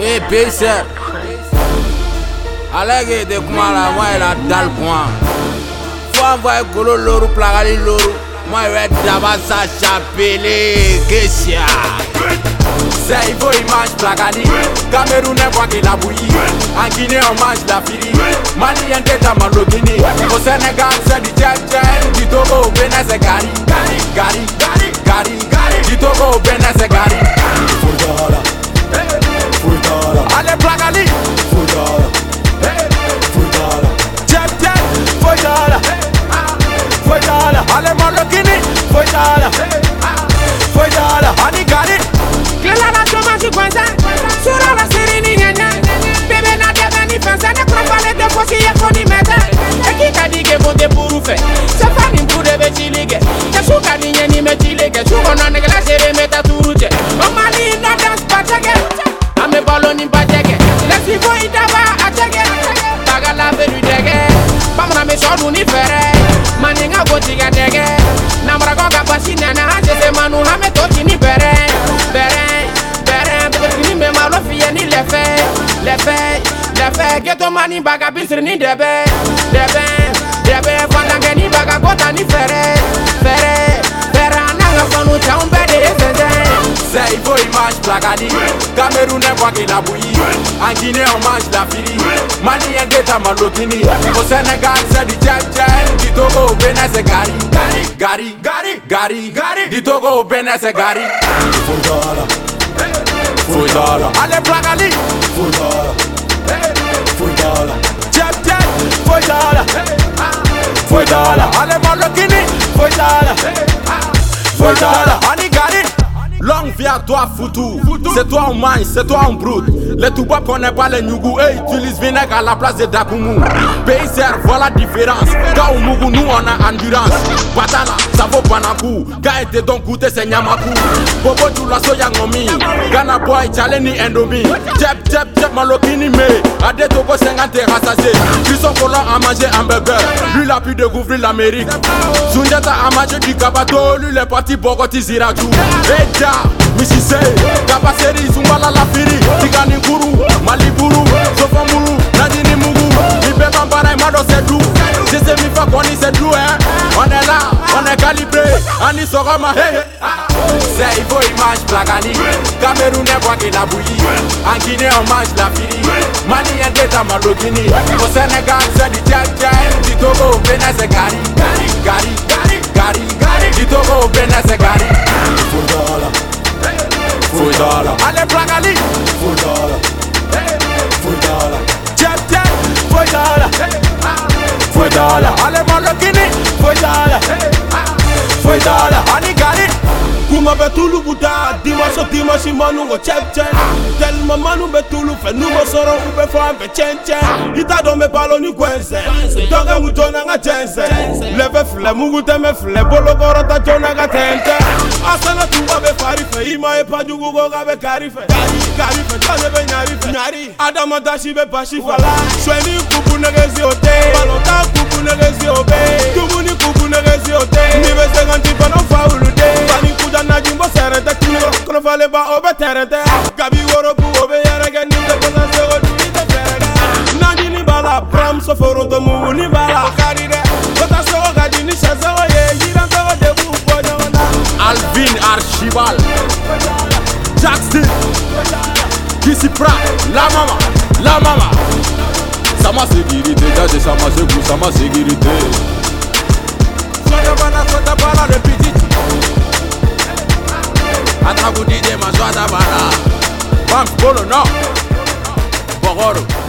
Eh, payser. Alege de kuma la, moi il a dalle point. Faut envoyer Golo Loro, Plagali Loro. Moi il va d'abord ça chapele, Kessia. C'est faut il mange Plagali. Cameroun est quoi qu'il a bouilli. En Guinée on mange la fili. Malien t'es à. Au Sénégal c'est du tchèp. Du Togo au Bénin c'est. tuni fɛrɛ maninka ko namra dɛgɛ namarakaw ka basi na an sese manu an bɛ to kini bɛrɛ bɛrɛ bɛrɛ me bɛ malo fiyɛ ni lɛfɛ lɛfɛ lɛfɛ getomani baga bisiri ni dɛbɛ dɛbɛ Zakadi Cameroun e kwa la on mange la fili. Mali en Togo gari Gari, gari, gari, gari gari Ale Plakali Fujara Fujara Jab jab Fujara Fujara Ale Marokini Fujara Fujara Longue vie à toi, Foutou. C'est toi on mange, c'est toi on broute. Les Touba connaissent pas les Nougou et utilisent vinaigre à la place de Dakoumou. Pays serre, voilà la différence. Mougou, nous on a endurance. Batala, ça vaut. Quand était donc goûté, c'est Nyamakou. Bobo Djoula Soya Ngomi. Ghana Boy, Tchaleni Endomi. Tchep, tchep, tchep, Malokini Me. Ade Togo 50 et rassasié. Christophe Colomb a mangé hamburger. Lui, il a pu découvrir l'Amérique. Sunjata a mangé du Kabato. Lui, il est parti Bogoti. Eja, misise kabaseri sunbala lafiri tiganikuru maliburu sofɔmuru najini mugu i bɛɛ ma baara i ma dɔ sɛ du sese min fɛ kɔni sɛ ɛ on est là on ani sɔgɔma hey c'est il faut image plakani camerounais bɔ la buyi en guinée hommage lafiri maliyɛn tɛ tamalogini au sénégal c'est du jaja du togo bɛ. all Ani Gari Kuma bɛ tulu buta dimanche o dimanche manu ko cɛp cɛp tellement manu bɛ tulu fɛ n'u ma sɔrɔ u bɛ fɔ an fɛ cɛn cɛn i t'a dɔn bɛ balo ni gɛnsɛn dɔgɔ mu jɔna ka cɛnsɛn lɛfɛ filɛ mugu tɛmɛ filɛ bolokɔrɔ ta jɔna ka tɛntɛn a sɛnɛ tuba bɛ fari fɛ i ma ye pajugu ko k'a bɛ kari fɛ kari fɛ jɔn bɛ ɲari fɛ ɲari adama dasi bɛ basi fɛ suɛni kubu negesi o tɛ balontan kubu negesi o bɛ dumuni kubu negesi o tɛ n'i bɛ se ka ti fana fa wulu kɔnɔfalenba o bɛ tɛrɛ tɛ gabi worobu o bɛ yɛrɛkɛ ni tɛ fɛnɛ seko du i tɛ fɛrɛ dɛ najini b'a la buramuso foronto muguni b'a la o ka di dɛ o ta seko ka di ni ye yirantɔgɔ de b'u bɔ ɲɔgɔn na Alvin Archibald. Jackson. Kissy Pratt. La mama. La mama. Sama sécurité Jaje sama segou Sama sécurité Soda bana soda bana Atabuti de maswata bara. Bam, bolo, no. Bogoro.